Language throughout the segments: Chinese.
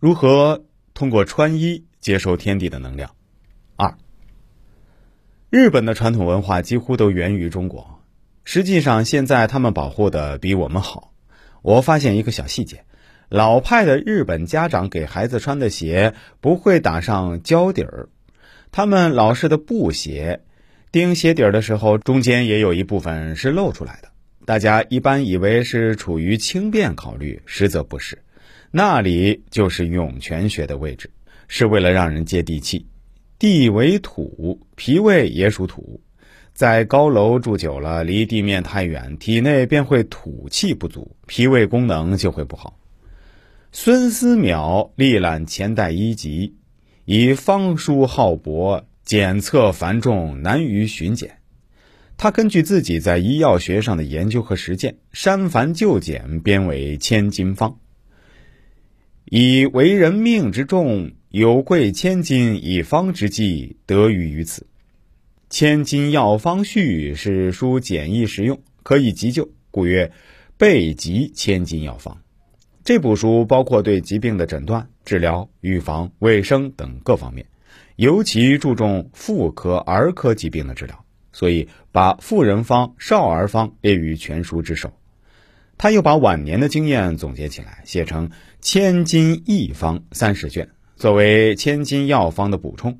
如何通过穿衣接收天地的能量？二，日本的传统文化几乎都源于中国，实际上现在他们保护的比我们好。我发现一个小细节：老派的日本家长给孩子穿的鞋不会打上胶底儿，他们老式的布鞋，钉鞋底儿的时候中间也有一部分是露出来的。大家一般以为是处于轻便考虑，实则不是，那里就是涌泉穴的位置，是为了让人接地气。地为土，脾胃也属土，在高楼住久了，离地面太远，体内便会土气不足，脾胃功能就会不好。孙思邈历览前代医籍，以方书浩博，检测繁重，难于巡检。他根据自己在医药学上的研究和实践，删繁就简，编为《千金方》，以为人命之重。有贵千金以方之计，得于于此。千金药方序是书简易实用，可以急救，故曰备急千金药方。这部书包括对疾病的诊断、治疗、预防、卫生等各方面，尤其注重妇科、儿科疾病的治疗，所以把妇人方、少儿方列于全书之首。他又把晚年的经验总结起来，写成《千金一方》三十卷。作为千金药方的补充，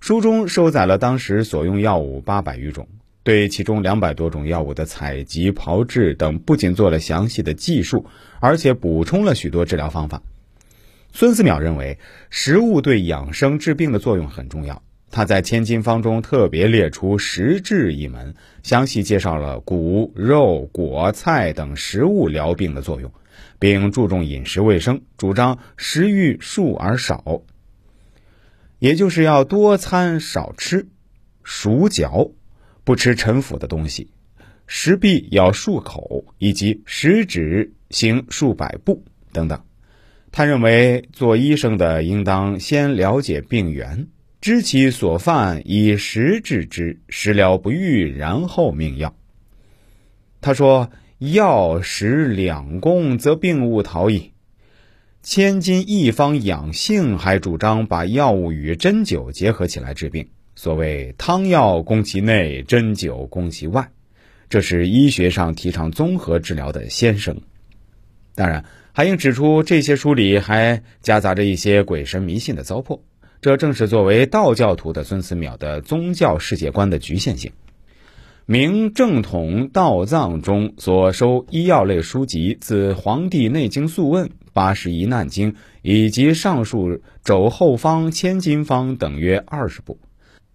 书中收载了当时所用药物八百余种，对其中两百多种药物的采集、炮制等不仅做了详细的记述，而且补充了许多治疗方法。孙思邈认为，食物对养生治病的作用很重要。他在《千金方》中特别列出食治一门，详细介绍了谷、肉、果、菜等食物疗病的作用。并注重饮食卫生，主张食欲数而少，也就是要多餐少吃，熟嚼，不吃陈腐的东西，食毕要漱口，以及食指行数百步等等。他认为，做医生的应当先了解病源，知其所犯，以食治之，食疗不愈，然后命药。他说。药食两功，则病勿逃矣。千金一方养性，还主张把药物与针灸结合起来治病。所谓汤药攻其内，针灸攻其外，这是医学上提倡综合治疗的先声。当然，还应指出，这些书里还夹杂着一些鬼神迷信的糟粕，这正是作为道教徒的孙思邈的宗教世界观的局限性。明正统道藏中所收医药类书籍，自《黄帝内经素问》《八十一难经》以及上述《肘后方》《千金方》等约二十部，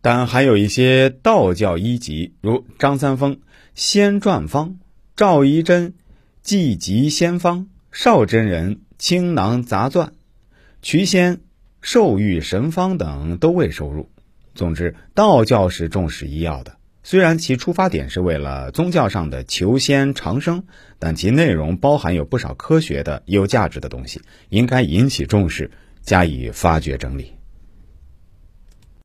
但还有一些道教医籍，如张三丰《仙传方》、赵仪真《济急仙方》、邵真人《青囊杂传》、瞿仙《兽欲神方》等都未收入。总之，道教是重视医药的。虽然其出发点是为了宗教上的求仙长生，但其内容包含有不少科学的、有价值的东西，应该引起重视，加以发掘整理。